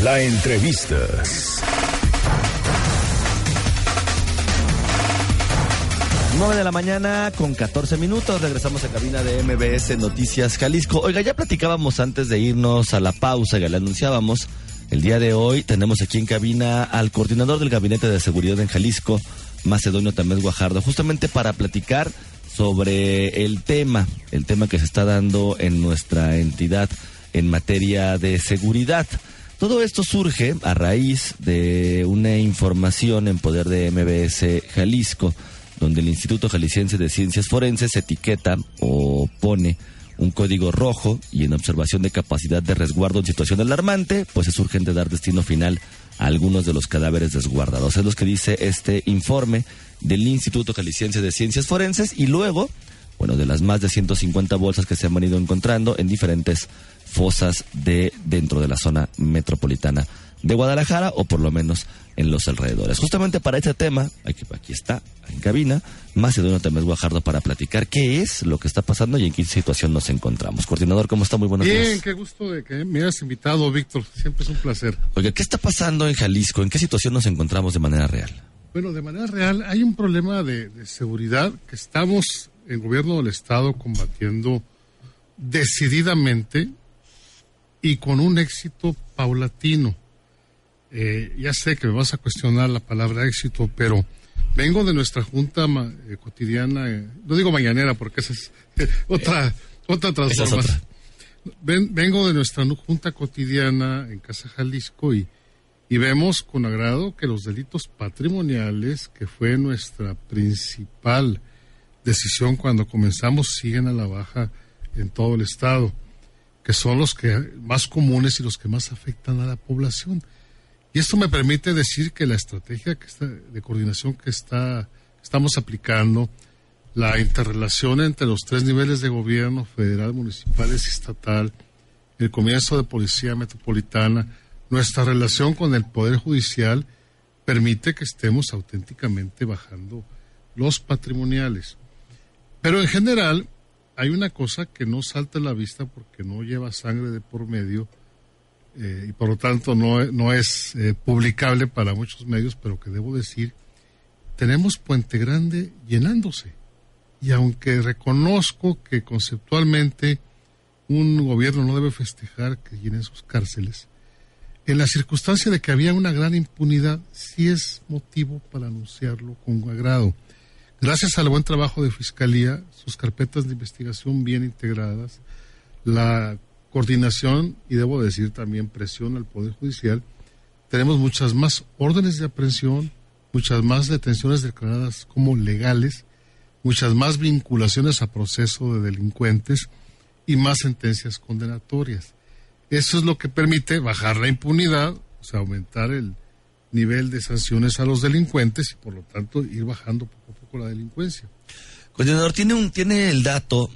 La entrevista. Nueve de la mañana con 14 minutos. Regresamos a cabina de MBS Noticias Jalisco. Oiga, ya platicábamos antes de irnos a la pausa, ya le anunciábamos. El día de hoy tenemos aquí en cabina al coordinador del Gabinete de Seguridad en Jalisco, Macedonio Tamés Guajardo, justamente para platicar sobre el tema, el tema que se está dando en nuestra entidad en materia de seguridad. Todo esto surge a raíz de una información en poder de MBS Jalisco, donde el Instituto Jalisciense de Ciencias Forenses etiqueta o pone un código rojo y en observación de capacidad de resguardo en situación alarmante, pues es urgente dar destino final a algunos de los cadáveres desguardados. Es lo que dice este informe del Instituto Jalisciense de Ciencias Forenses y luego, bueno, de las más de 150 bolsas que se han venido encontrando en diferentes fosas de dentro de la zona metropolitana de Guadalajara o por lo menos en los alrededores. Justamente para este tema, aquí, aquí está, en cabina, Macedonio Temes Guajardo para platicar qué es lo que está pasando y en qué situación nos encontramos. Coordinador, ¿cómo está? Muy buenos días. Bien, qué gusto de que me hayas invitado, Víctor. Siempre es un placer. Oiga, ¿qué está pasando en Jalisco? ¿En qué situación nos encontramos de manera real? Bueno, de manera real hay un problema de, de seguridad que estamos, el gobierno del Estado, combatiendo decididamente y con un éxito paulatino. Eh, ya sé que me vas a cuestionar la palabra éxito, pero vengo de nuestra junta eh, cotidiana, eh, no digo mañanera porque esa es otra, otra transformación. vengo de nuestra junta cotidiana en Casa Jalisco y, y vemos con agrado que los delitos patrimoniales, que fue nuestra principal decisión cuando comenzamos, siguen a la baja en todo el estado que son los que más comunes y los que más afectan a la población. Y esto me permite decir que la estrategia que está, de coordinación que está, estamos aplicando, la interrelación entre los tres niveles de gobierno, federal, municipales y estatal, el comienzo de policía metropolitana, nuestra relación con el Poder Judicial, permite que estemos auténticamente bajando los patrimoniales. Pero en general, hay una cosa que no salta a la vista porque no lleva sangre de por medio eh, y por lo tanto no, no es eh, publicable para muchos medios, pero que debo decir, tenemos Puente Grande llenándose. Y aunque reconozco que conceptualmente un gobierno no debe festejar que llenen sus cárceles, en la circunstancia de que había una gran impunidad, sí es motivo para anunciarlo con agrado. Gracias al buen trabajo de Fiscalía, sus carpetas de investigación bien integradas, la coordinación y debo decir también presión al Poder Judicial, tenemos muchas más órdenes de aprehensión, muchas más detenciones declaradas como legales, muchas más vinculaciones a proceso de delincuentes y más sentencias condenatorias. Eso es lo que permite bajar la impunidad, o sea, aumentar el nivel de sanciones a los delincuentes y por lo tanto ir bajando poco a poco la delincuencia. Coordinador, ¿tiene, un, ¿tiene el dato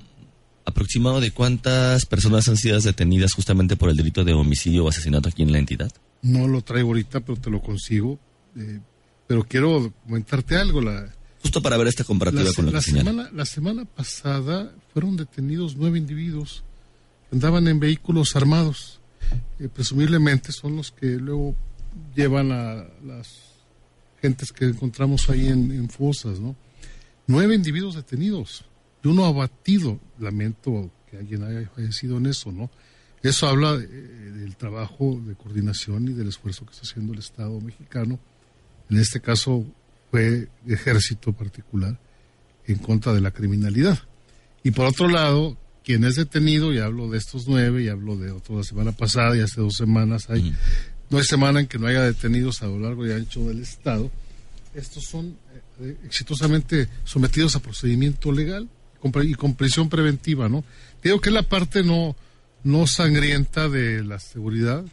aproximado de cuántas personas han sido detenidas justamente por el delito de homicidio o asesinato aquí en la entidad? No lo traigo ahorita, pero te lo consigo. Eh, pero quiero comentarte algo. La, Justo para ver esta comparativa con lo la que semana, La semana pasada fueron detenidos nueve individuos que andaban en vehículos armados. Eh, presumiblemente son los que luego llevan a las gentes que encontramos ahí en, fosas, ¿no? Nueve individuos detenidos y uno abatido. Lamento que alguien haya fallecido en eso, ¿no? Eso habla eh, del trabajo de coordinación y del esfuerzo que está haciendo el Estado mexicano. En este caso fue ejército particular en contra de la criminalidad. Y por otro lado, quien es detenido, y hablo de estos nueve, y hablo de otro la semana pasada y hace dos semanas hay no hay semana en que no haya detenidos a lo largo y ancho del Estado. Estos son eh, exitosamente sometidos a procedimiento legal y con prisión preventiva, ¿no? Digo que es la parte no, no sangrienta de la seguridad,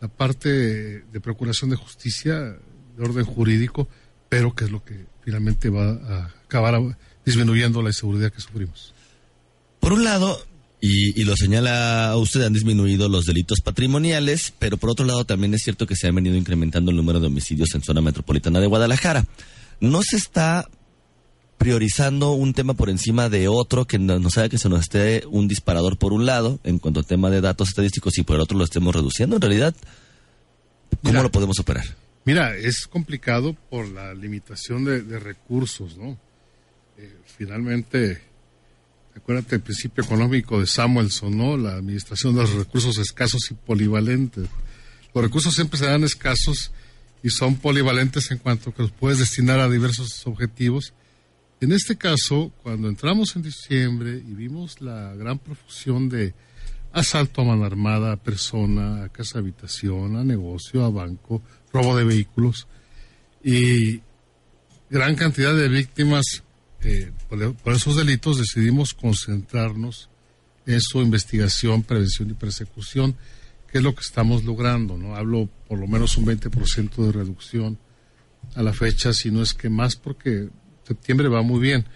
la parte de procuración de justicia, de orden jurídico, pero que es lo que finalmente va a acabar disminuyendo la inseguridad que sufrimos. Por un lado, y, lo señala usted, han disminuido los delitos patrimoniales, pero por otro lado también es cierto que se ha venido incrementando el número de homicidios en zona metropolitana de Guadalajara. No se está priorizando un tema por encima de otro, que no, haga que se nos esté un disparador por un lado, en cuanto a tema de datos estadísticos, y por el otro lo estemos reduciendo. En realidad, ¿Cómo lo podemos operar? Mira, es complicado por la limitación de, recursos, ¿no? Eh, finalmente, acuérdate el principio económico de Samuelson, ¿no? La administración de los recursos escasos y polivalentes. Los recursos siempre serán escasos y son polivalentes en cuanto que los puedes destinar a diversos objetivos. En este caso, cuando entramos en diciembre y vimos la gran profusión de asalto a mano armada, a persona, a casa habitación, a negocio, a banco, robo de vehículos y gran cantidad de víctimas eh, por, esos delitos decidimos concentrarnos en su investigación, prevención y persecución, que es lo que estamos logrando, ¿no? Hablo por lo menos un 20% de reducción a la fecha, si no es que más, porque septiembre va muy bien.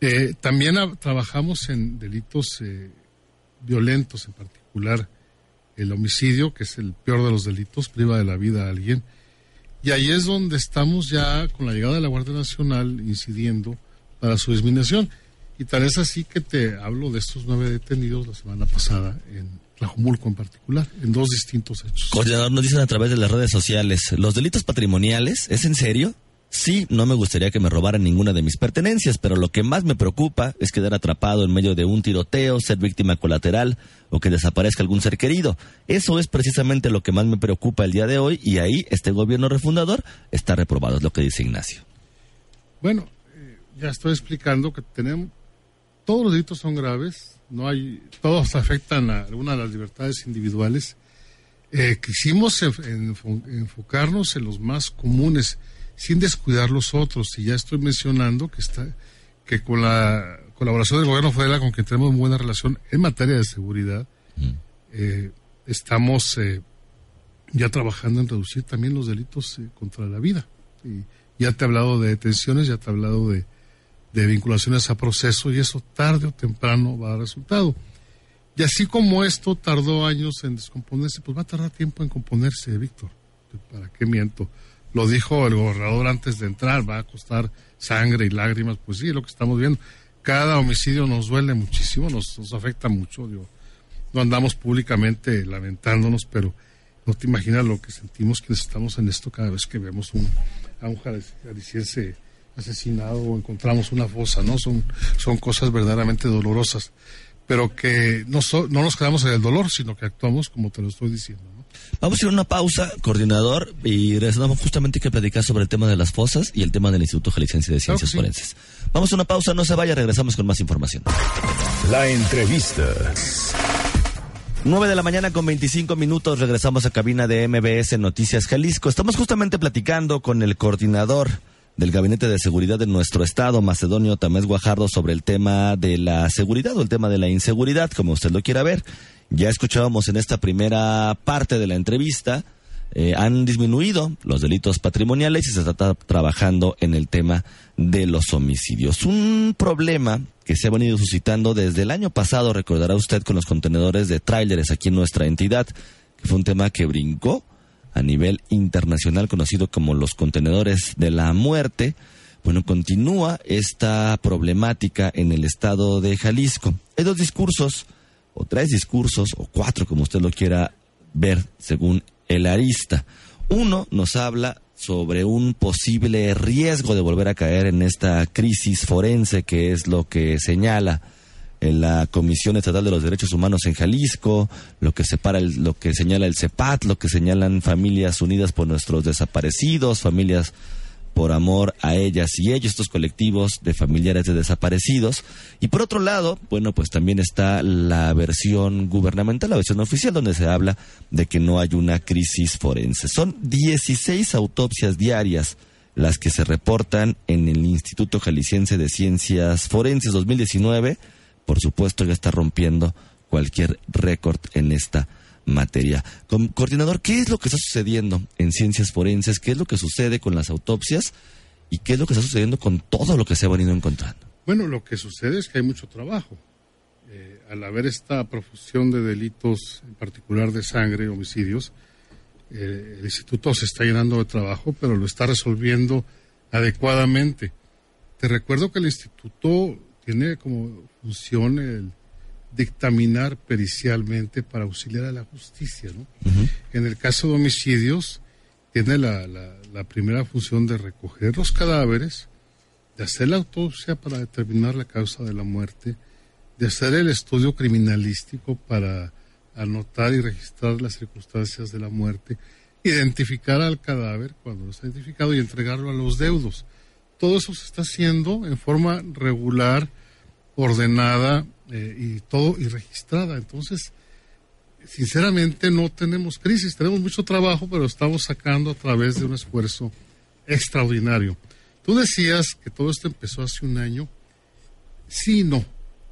Eh, también trabajamos en delitos eh, violentos, en particular el homicidio, que es el peor de los delitos, priva de la vida a alguien. Y ahí es donde estamos ya con la llegada de la Guardia Nacional incidiendo para su disminución. Y tal es así que te hablo de estos nueve detenidos la semana pasada en Tlajumulco en particular, en dos distintos hechos. Coordinador, nos dicen a través de las redes sociales, ¿los delitos patrimoniales es en serio? Sí, no me gustaría que me robaran ninguna de mis pertenencias, pero lo que más me preocupa es quedar atrapado en medio de un tiroteo, ser víctima colateral o que desaparezca algún ser querido. Eso es precisamente lo que más me preocupa el día de hoy y ahí este gobierno refundador está reprobado, es lo que dice Ignacio. Bueno, ya estoy explicando que tenemos todos los delitos son graves, no hay todos afectan a alguna de las libertades individuales. Eh, quisimos enfocarnos en los más comunes sin descuidar los otros. Y ya estoy mencionando que está que con la colaboración del gobierno federal con quien tenemos buena relación en materia de seguridad, eh, estamos eh, ya trabajando en reducir también los delitos eh, contra la vida. Y ya te he hablado de detenciones, ya te he hablado de, de vinculaciones a proceso y eso tarde o temprano va a dar resultado. Y así como esto tardó años en descomponerse, pues va a tardar tiempo en componerse, Víctor. ¿Para qué miento? lo dijo el gobernador antes de entrar, va a costar sangre y lágrimas, pues sí, lo que estamos viendo. Cada homicidio nos duele muchísimo, nos, afecta mucho. no andamos públicamente lamentándonos, pero no te imaginas lo que sentimos quienes estamos en esto cada vez que vemos un, a un asesinado o encontramos una fosa, ¿no? Son, son cosas verdaderamente dolorosas, pero que no, no nos quedamos en el dolor, sino que actuamos como te lo estoy diciendo. Vamos a ir a una pausa, coordinador, y regresamos justamente que platicar sobre el tema de las fosas y el tema del Instituto Jalisciense de Ciencias Forenses. Vamos a una pausa, no se vaya, regresamos con más información. La entrevista. 9 de la mañana con 25 minutos, regresamos a cabina de MBS Noticias Jalisco. Estamos justamente platicando con el coordinador del Gabinete de Seguridad de nuestro estado, Macedonio Tamés Guajardo, sobre el tema de la seguridad o el tema de la inseguridad, como usted lo quiera ver. Ya escuchábamos en esta primera parte de la entrevista, eh, han disminuido los delitos patrimoniales y se está trabajando en el tema de los homicidios. Un problema que se ha venido suscitando desde el año pasado, recordará usted, con los contenedores de tráileres aquí en nuestra entidad, que fue un tema que brincó a nivel internacional conocido como los contenedores de la muerte. Bueno, continúa esta problemática en el estado de Jalisco. Hay dos discursos o tres discursos, o cuatro como usted lo quiera ver según el arista. Uno nos habla sobre un posible riesgo de volver a caer en esta crisis forense que es lo que señala en la Comisión Estatal de los Derechos Humanos en Jalisco, lo que separa lo que señala el CEPAT, lo que señalan familias unidas por nuestros desaparecidos, familias por amor a ellas y ellos, estos colectivos de familiares de desaparecidos. Y por otro lado, bueno, pues también está la versión gubernamental, la versión oficial, donde se habla de que no hay una crisis forense. Son 16 autopsias diarias las que se reportan en el Instituto Jalisciense de Ciencias Forenses 2019. Por supuesto, ya está rompiendo cualquier récord en esta materia. coordinador, ¿qué es lo que está sucediendo en ciencias forenses? ¿Qué es lo que sucede con las autopsias? ¿Y qué es lo que está sucediendo con todo lo que se ha venido encontrando? Bueno, lo que sucede es que hay mucho trabajo. Eh, al haber esta profusión de delitos, en particular de sangre, homicidios, eh, el instituto se está llenando de trabajo, pero lo está resolviendo adecuadamente. Te recuerdo que el instituto tiene como función el dictaminar pericialmente para auxiliar a la justicia. ¿no? En el caso de homicidios, tiene la, la, primera función de recoger los cadáveres, de hacer la autopsia para determinar la causa de la muerte, de hacer el estudio criminalístico para anotar y registrar las circunstancias de la muerte, identificar al cadáver cuando lo está identificado y entregarlo a los deudos. Todo eso se está haciendo en forma regular, ordenada eh, y todo y registrada. Entonces, sinceramente no tenemos crisis, tenemos mucho trabajo, pero estamos sacando a través de un esfuerzo extraordinario. Tú decías que todo esto empezó hace un año. Sí, no.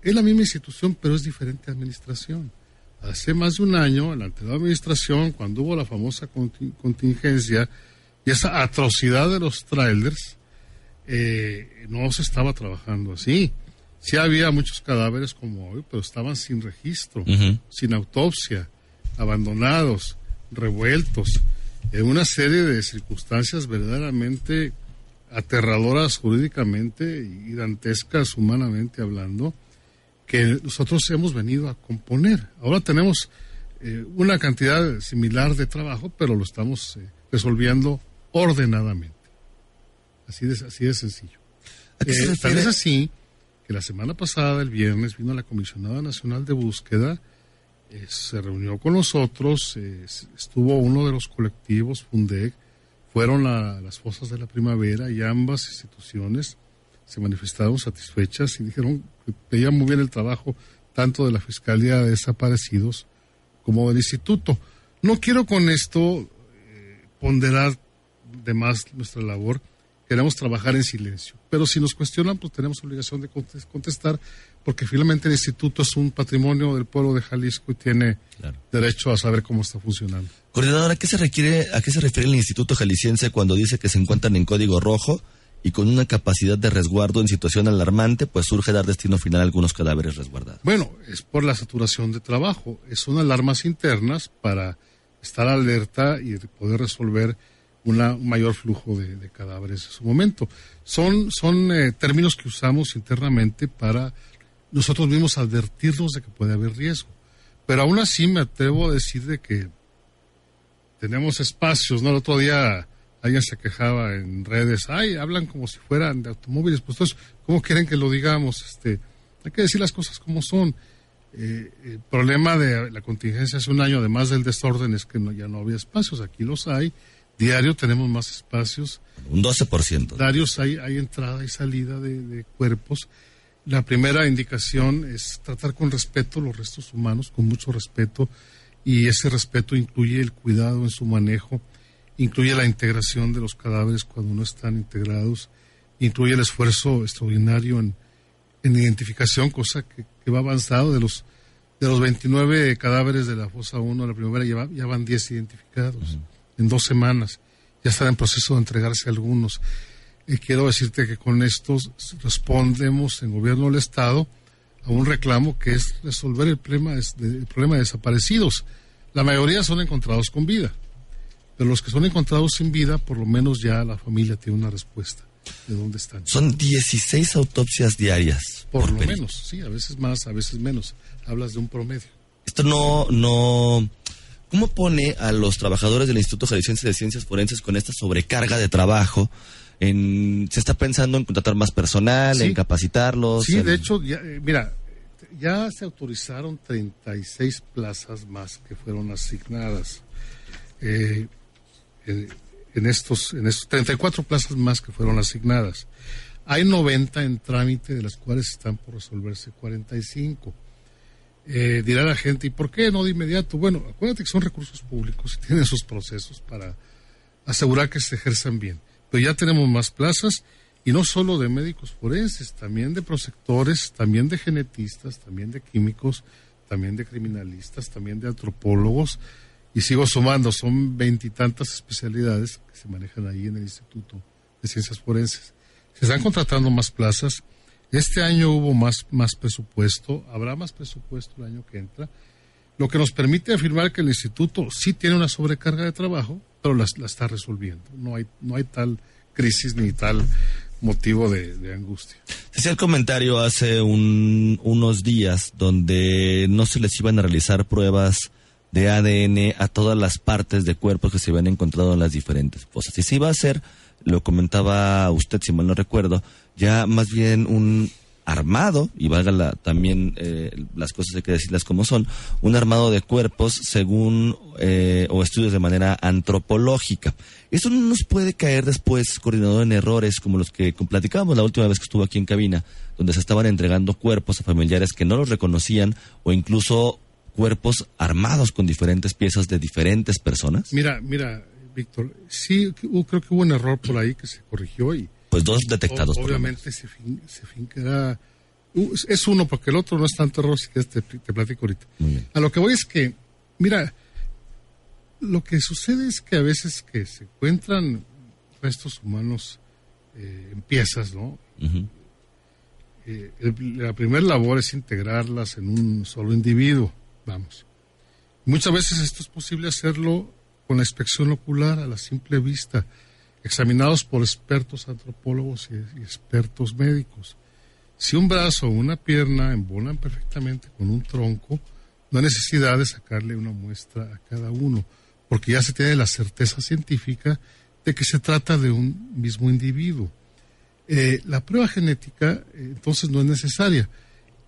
Es la misma institución, pero es diferente administración. Hace más de un año, en la anterior administración, cuando hubo la famosa contingencia y esa atrocidad de los trailers, eh, no se estaba trabajando así. Sí había muchos cadáveres como hoy, pero estaban sin registro, sin autopsia, abandonados, revueltos, en una serie de circunstancias verdaderamente aterradoras jurídicamente y dantescas humanamente hablando, que nosotros hemos venido a componer. Ahora tenemos eh, una cantidad similar de trabajo, pero lo estamos eh, resolviendo ordenadamente. Así de, así de sencillo. Eh, tal es así que la semana pasada, el viernes, vino la Comisionada Nacional de Búsqueda, eh, se reunió con nosotros, eh, estuvo uno de los colectivos, FUNDEC, fueron a las fosas de la primavera y ambas instituciones se manifestaron satisfechas y dijeron que veían muy bien el trabajo tanto de la Fiscalía de Desaparecidos como del Instituto. No quiero con esto eh, ponderar de más nuestra labor, queremos trabajar en silencio. Pero si nos cuestionan, pues tenemos obligación de contestar, porque finalmente el instituto es un patrimonio del pueblo de Jalisco y tiene derecho a saber cómo está funcionando. Coordinador, ¿a qué se requiere, a qué se refiere el Instituto Jalisciense cuando dice que se encuentran en código rojo y con una capacidad de resguardo en situación alarmante, pues surge dar destino final a algunos cadáveres resguardados? Bueno, es por la saturación de trabajo, son alarmas internas para estar alerta y poder resolver un mayor flujo de, cadáveres en su momento. Son, son eh, términos que usamos internamente para nosotros mismos advertirnos de que puede haber riesgo. Pero aún así me atrevo a decir de que tenemos espacios, ¿no? El otro día alguien se quejaba en redes, ay, hablan como si fueran de automóviles, pues entonces, ¿cómo quieren que lo digamos? Este, hay que decir las cosas como son. Eh, el problema de la contingencia hace un año, además del desorden, es que no, ya no había espacios, aquí los hay, Diario tenemos más espacios. Un 12%. Diarios hay, hay entrada y salida de, cuerpos. La primera indicación es tratar con respeto los restos humanos, con mucho respeto, y ese respeto incluye el cuidado en su manejo, incluye la integración de los cadáveres cuando no están integrados, incluye el esfuerzo extraordinario en, identificación, cosa que, va avanzado de los de los 29 cadáveres de la fosa 1 la primera ya, ya van 10 identificados en dos semanas. Ya están en proceso de entregarse algunos. Y quiero decirte que con estos respondemos en gobierno del Estado a un reclamo que es resolver el problema de, el problema de desaparecidos. La mayoría son encontrados con vida, pero los que son encontrados sin vida, por lo menos ya la familia tiene una respuesta de dónde están. Son 16 autopsias diarias. Por, lo menos, sí, a veces más, a veces menos. Hablas de un promedio. Esto no, no ¿Cómo pone a los trabajadores del Instituto Jalisciense de Ciencias Forenses con esta sobrecarga de trabajo? En, ¿Se está pensando en contratar más personal, en capacitarlos? Sí, de hecho, ya, eh, mira, ya se autorizaron 36 plazas más que fueron asignadas. Eh, en, estos, en estos 34 plazas más que fueron asignadas. Hay 90 en trámite, de las cuales están por resolverse 45 eh, dirá la gente, ¿y por qué no de inmediato? Bueno, acuérdate que son recursos públicos y tienen sus procesos para asegurar que se ejerzan bien. Pero ya tenemos más plazas y no solo de médicos forenses, también de prosectores, también de genetistas, también de químicos, también de criminalistas, también de antropólogos. Y sigo sumando, son veintitantas especialidades que se manejan ahí en el Instituto de Ciencias Forenses. Se están contratando más plazas este año hubo más, más presupuesto, habrá más presupuesto el año que entra, lo que nos permite afirmar que el instituto sí tiene una sobrecarga de trabajo, pero la, está resolviendo. No hay, no hay tal crisis ni tal motivo de, angustia. Hacía el comentario hace unos días donde no se les iban a realizar pruebas de ADN a todas las partes de cuerpos que se habían encontrado en las diferentes fosas. Y se iba a hacer, lo comentaba usted, si mal no recuerdo, ya más bien un armado, y valga también eh, las cosas hay que decirlas como son, un armado de cuerpos según eh, o estudios de manera antropológica. Eso no nos puede caer después, coordinador, en errores como los que platicábamos la última vez que estuvo aquí en cabina, donde se estaban entregando cuerpos a familiares que no los reconocían o incluso cuerpos armados con diferentes piezas de diferentes personas. Mira, mira, Víctor, sí, creo que hubo un error por ahí que se corrigió y pues dos detectados. obviamente se, fin, se fincará. es uno, porque el otro no es tanto error, si quieres te, te platico ahorita. A lo que voy es que, mira, lo que sucede es que a veces que se encuentran restos humanos eh, en piezas, ¿no? Eh, la primera labor es integrarlas en un solo individuo, vamos. Muchas veces esto es posible hacerlo con la inspección ocular a la simple vista examinados por expertos antropólogos y, expertos médicos. Si un brazo o una pierna embonan perfectamente con un tronco, no hay necesidad de sacarle una muestra a cada uno, porque ya se tiene la certeza científica de que se trata de un mismo individuo. Eh, la prueba genética eh, entonces no es necesaria.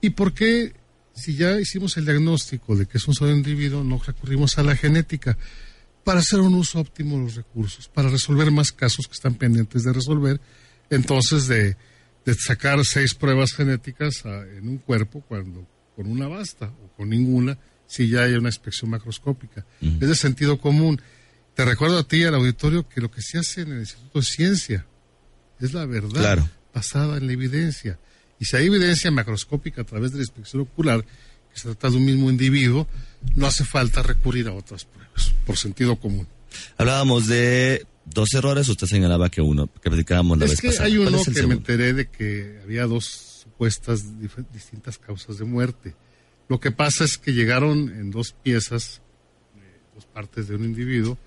¿Y por qué, si ya hicimos el diagnóstico de que es un solo individuo, no recurrimos a la genética? Para hacer un uso óptimo de los recursos, para resolver más casos que están pendientes de resolver, entonces de, sacar seis pruebas genéticas en un cuerpo cuando con una basta o con ninguna si ya hay una inspección macroscópica. Es de sentido común. Te recuerdo a ti, al auditorio, que lo que se hace en el Instituto de Ciencia es la verdad basada en la evidencia. Y si hay evidencia macroscópica a través de la inspección ocular, que se trata de un mismo individuo, no hace falta recurrir a otras pruebas, por sentido común. Hablábamos de dos errores, usted señalaba que uno, que platicábamos la es vez que Hay uno que me enteré de que había dos supuestas distintas causas de muerte. Lo que pasa es que llegaron en dos piezas, eh, dos partes de un individuo,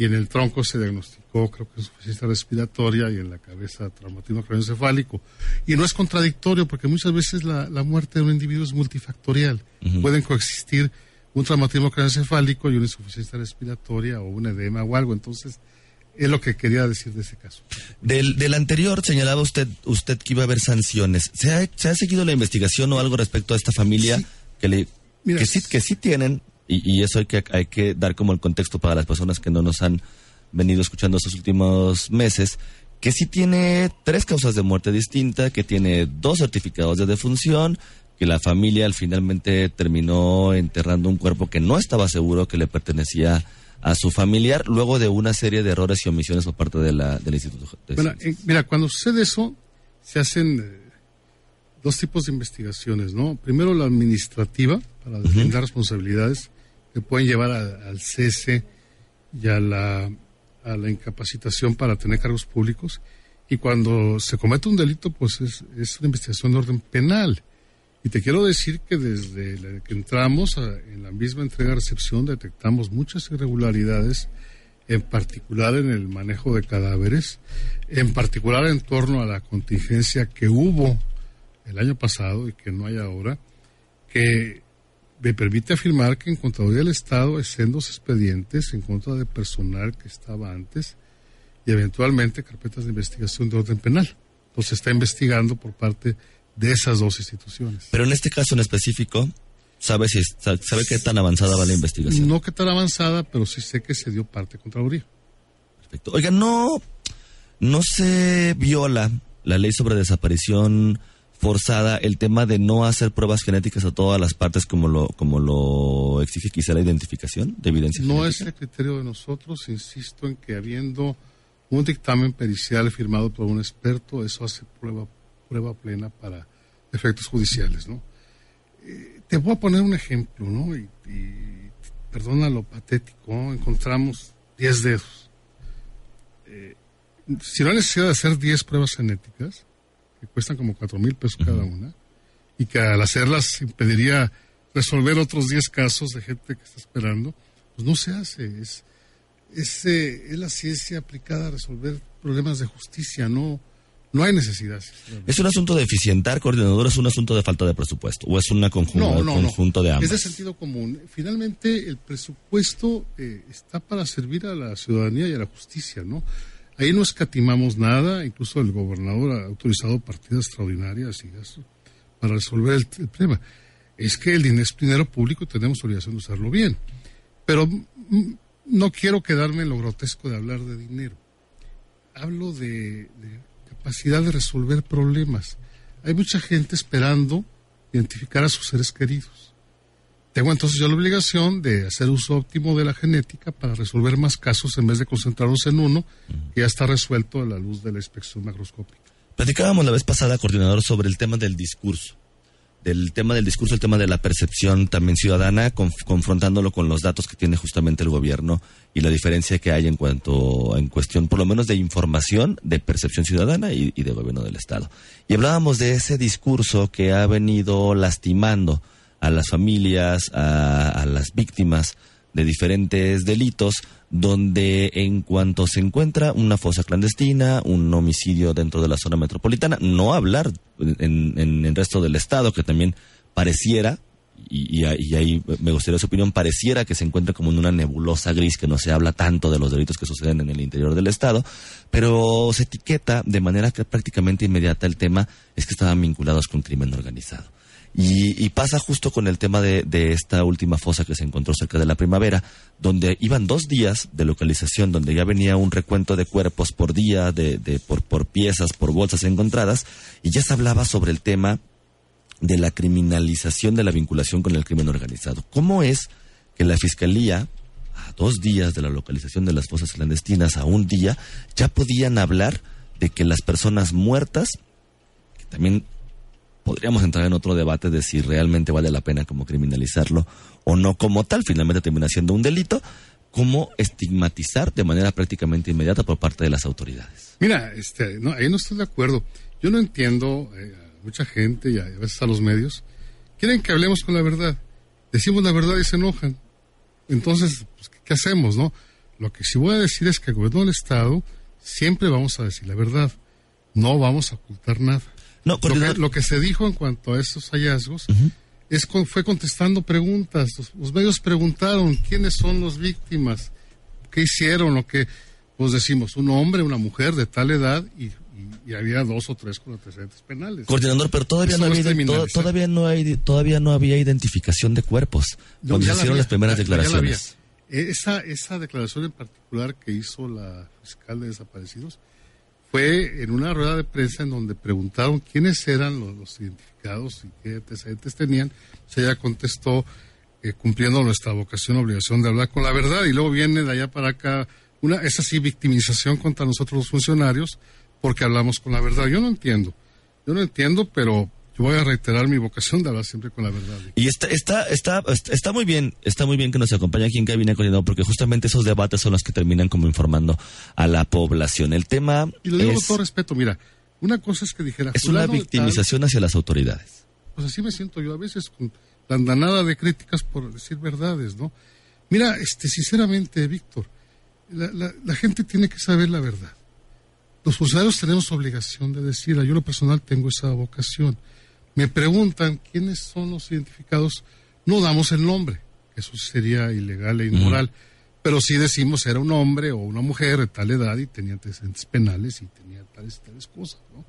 y en el tronco se diagnosticó, creo que insuficiencia respiratoria y en la cabeza traumatismo craneoencefálico. Y no es contradictorio porque muchas veces la, muerte de un individuo es multifactorial. Pueden coexistir un traumatismo craneoencefálico y una insuficiencia respiratoria o un edema o algo. Entonces, es lo que quería decir de ese caso. Del, del anterior señalaba usted usted que iba a haber sanciones. ¿Se ha, ¿Se ha seguido la investigación o algo respecto a esta familia que, le, que, sí, que sí tienen y, eso hay que, hay que dar como el contexto para las personas que no nos han venido escuchando estos últimos meses, que sí tiene tres causas de muerte distintas, que tiene dos certificados de defunción, que la familia al finalmente terminó enterrando un cuerpo que no estaba seguro que le pertenecía a su familiar, luego de una serie de errores y omisiones por parte de la, del Instituto. bueno, eh, mira, cuando sucede eso, se hacen eh, dos tipos de investigaciones, ¿no? Primero la administrativa, para deslindar responsabilidades, que pueden llevar al cese y a la, a la incapacitación para tener cargos públicos. Y cuando se comete un delito, pues es, una investigación de orden penal. Y te quiero decir que desde que entramos en la misma entrega-recepción detectamos muchas irregularidades, en particular en el manejo de cadáveres, en particular en torno a la contingencia que hubo el año pasado y que no hay ahora, que me permite afirmar que en Contraloría del Estado en dos expedientes en contra de personal que estaba antes y eventualmente carpetas de investigación de orden penal. Entonces está investigando por parte de esas dos instituciones. Pero en este caso en específico, ¿sabe, si, sabe qué tan avanzada va la investigación? No qué tan avanzada, pero sí sé que se dio parte de Contraloría. Perfecto. Oiga, no, no se viola la ley sobre desaparición forzada el tema de no hacer pruebas genéticas a todas las partes como lo, como lo exige quizá la identificación de evidencia. No es el criterio de nosotros, insisto en que habiendo un dictamen pericial firmado por un experto, eso hace prueba, prueba plena para efectos judiciales, ¿no? Eh, te voy a poner un ejemplo, ¿no? Y, perdona lo patético, encontramos 10 dedos. Eh, si no hay necesidad de hacer 10 pruebas genéticas, que cuestan como cuatro mil pesos cada una, y que al hacerlas impediría resolver otros 10 casos de gente que está esperando, pues no se hace. Es, es, eh, es la ciencia aplicada a resolver problemas de justicia, no, No hay necesidad. ¿Es un asunto de eficientar, coordinador, es un asunto de falta de presupuesto? ¿O es una conjunto, conjunto de ambas? Es de sentido común. Finalmente, el presupuesto eh, está para servir a la ciudadanía y a la justicia, ¿no? Ahí no escatimamos nada, incluso el gobernador ha autorizado partidas extraordinarias y eso, para resolver el, problema. Es que el dinero dinero público tenemos obligación de usarlo bien. Pero mm, no quiero quedarme en lo grotesco de hablar de dinero. Hablo de capacidad de resolver problemas. Hay mucha gente esperando identificar a sus seres queridos. Tengo entonces yo la obligación de hacer uso óptimo de la genética para resolver más casos en vez de concentrarnos en uno que ya está resuelto a la luz de la inspección macroscópica. Platicábamos la vez pasada, coordinador, sobre el tema del discurso del tema del discurso, el tema de la percepción también ciudadana, confrontándolo con los datos que tiene justamente el gobierno y la diferencia que hay en cuanto, en cuestión, por lo menos de información, de percepción ciudadana y, de gobierno del Estado. Y hablábamos de ese discurso que ha venido lastimando a las familias, a las víctimas de diferentes delitos, donde en cuanto se encuentra una fosa clandestina, un homicidio dentro de la zona metropolitana, no hablar en, el resto del estado, que también pareciera, y, ahí me gustaría su opinión, pareciera que se encuentra como en una nebulosa gris, que no se habla tanto de los delitos que suceden en el interior del estado, pero se etiqueta de manera que prácticamente inmediata el tema es que estaban vinculados con crimen organizado. Y, pasa justo con el tema de, esta última fosa que se encontró cerca de la primavera, donde iban dos días de localización, donde ya venía un recuento de cuerpos por día, de, por, por piezas, por bolsas encontradas, y ya se hablaba sobre el tema de la criminalización de la vinculación con el crimen organizado. ¿Cómo es que la Fiscalía, a dos días de la localización de las fosas clandestinas, a un día, ya podían hablar de que las personas muertas, que también podríamos entrar en otro debate de si realmente vale la pena como criminalizarlo o no como tal, finalmente termina siendo un delito, como estigmatizar de manera prácticamente inmediata por parte de las autoridades. Mira, este, no, ahí no estoy de acuerdo. Yo no entiendo eh, mucha gente y a, veces a los medios, quieren que hablemos con la verdad. Decimos la verdad y se enojan. Entonces, pues, ¿qué hacemos, no? Lo que sí voy a decir es que el gobierno del Estado siempre vamos a decir la verdad. No vamos a ocultar nada. No, lo, que, se dijo en cuanto a esos hallazgos es fue contestando preguntas. Los, medios preguntaron quiénes son las víctimas, qué hicieron, lo que pues decimos, un hombre, una mujer de tal edad y, había dos o tres con antecedentes penales. Coordinador, pero todavía no, había, todavía no hay todavía no había identificación de cuerpos cuando se hicieron las primeras declaraciones. Esa, esa declaración en particular que hizo la fiscal de desaparecidos fue en una rueda de prensa en donde preguntaron quiénes eran los, identificados y qué antecedentes tenían. Se ella contestó eh, cumpliendo nuestra vocación, obligación de hablar con la verdad y luego viene de allá para acá una, esa sí, victimización contra nosotros los funcionarios porque hablamos con la verdad. Yo no entiendo, yo no entiendo, pero voy a reiterar mi vocación de hablar siempre con la verdad. Y está, está, está, está muy bien, está muy bien que nos acompañe aquí en Cabina Coordinador, porque justamente esos debates son los que terminan como informando a la población. El tema. Y lo digo con todo respeto, mira, una cosa es que dijera. Es una victimización hacia las autoridades. Pues así me siento yo a veces con la andanada de críticas por decir verdades, ¿no? Mira, este, sinceramente, Víctor, la, la gente tiene que saber la verdad. Los funcionarios tenemos obligación de decirla. Yo, lo personal, tengo esa vocación me preguntan quiénes son los identificados, no damos el nombre, eso sería ilegal e inmoral, pero sí decimos era un hombre o una mujer de tal edad y tenía antecedentes penales y tenía tales tales cosas, ¿no?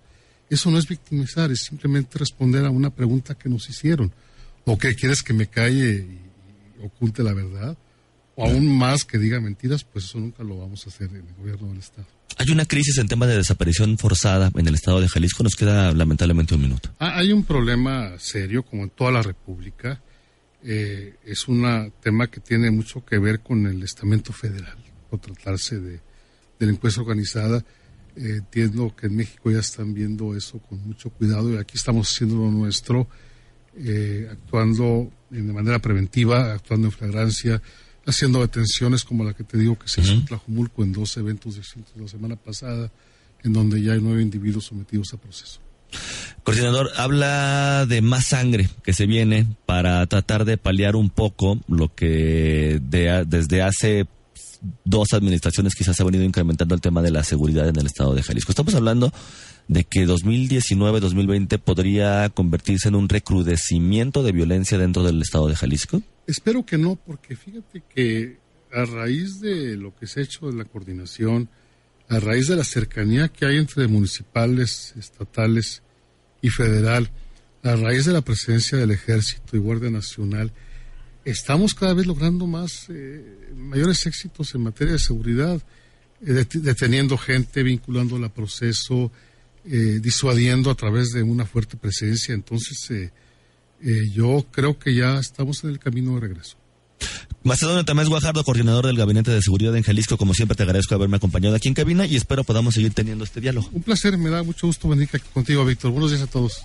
Eso no es victimizar, es simplemente responder a una pregunta que nos hicieron. ¿O qué quieres que me calle y oculte la verdad? O aún más que diga mentiras, pues eso nunca lo vamos a hacer en el gobierno del Estado. Hay una crisis en tema de desaparición forzada en el estado de Jalisco. Nos queda lamentablemente un minuto. Ah, hay un problema serio, como en toda la República. Eh, es un tema que tiene mucho que ver con el estamento federal, por tratarse de delincuencia organizada. Eh, entiendo que en México ya están viendo eso con mucho cuidado y aquí estamos haciendo lo nuestro, eh, actuando de manera preventiva, actuando en flagrancia, haciendo detenciones como la que te digo que se hizo en Tlajumulco en dos eventos distintos la semana pasada, en donde ya hay nueve individuos sometidos a proceso. Coordinador, habla de más sangre que se viene para tratar de paliar un poco lo que desde hace dos administraciones quizás se ha venido incrementando el tema de la seguridad en el estado de Jalisco. Estamos hablando de que 2019-2020 podría convertirse en un recrudecimiento de violencia dentro del estado de Jalisco. Espero que no, porque fíjate que a raíz de lo que se ha hecho de la coordinación, a raíz de la cercanía que hay entre municipales, estatales y federal, a raíz de la presencia del Ejército y Guardia Nacional, estamos cada vez logrando más eh, mayores éxitos en materia de seguridad, eh, deteniendo gente, vinculándola al proceso, eh, disuadiendo a través de una fuerte presencia. Entonces, yo creo que ya estamos en el camino de regreso. Macedonio Tamés Guajardo, coordinador del Gabinete de Seguridad en Jalisco, como siempre te agradezco haberme acompañado aquí en cabina y espero podamos seguir teniendo este diálogo. Un placer, me da mucho gusto venir aquí contigo, Víctor. Buenos días a todos.